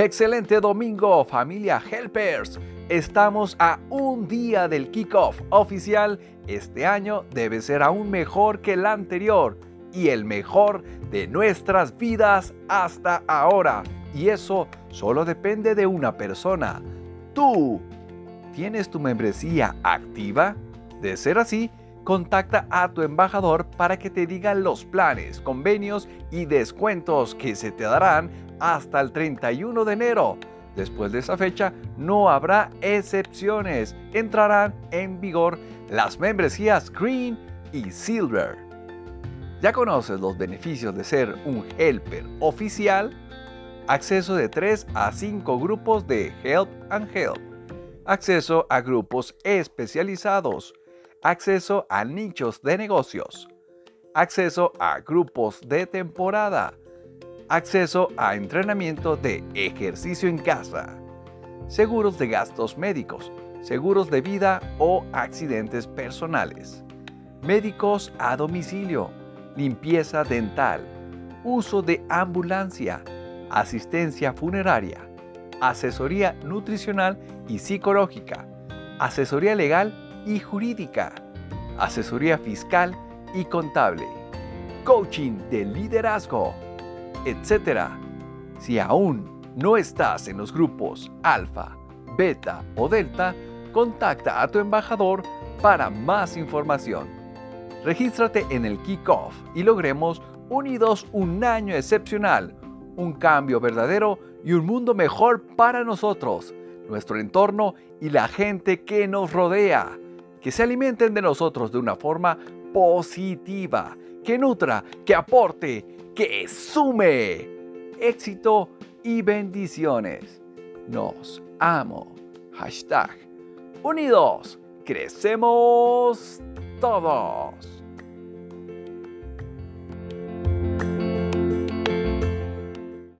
Excelente domingo, familia Helpers. Estamos a un día del kickoff oficial. Este año debe ser aún mejor que el anterior y el mejor de nuestras vidas hasta ahora. Y eso solo depende de una persona. Tú. ¿Tienes tu membresía activa? De ser así, contacta a tu embajador para que te digan los planes, convenios y descuentos que se te darán hasta el 31 de enero. Después de esa fecha no habrá excepciones. Entrarán en vigor las membresías Green y Silver. ¿Ya conoces los beneficios de ser un helper oficial? Acceso de 3 a 5 grupos de Help and Help. Acceso a grupos especializados. Acceso a nichos de negocios. Acceso a grupos de temporada acceso a entrenamiento de ejercicio en casa, seguros de gastos médicos, seguros de vida o accidentes personales, médicos a domicilio, limpieza dental, uso de ambulancia, asistencia funeraria, asesoría nutricional y psicológica, asesoría legal y jurídica, asesoría fiscal y contable, coaching de liderazgo etc. Si aún no estás en los grupos alfa, beta o delta, contacta a tu embajador para más información. Regístrate en el Kickoff y logremos unidos un año excepcional, un cambio verdadero y un mundo mejor para nosotros, nuestro entorno y la gente que nos rodea. Que se alimenten de nosotros de una forma positiva, que nutra, que aporte que sume éxito y bendiciones. Nos amo. Hashtag Unidos. Crecemos todos.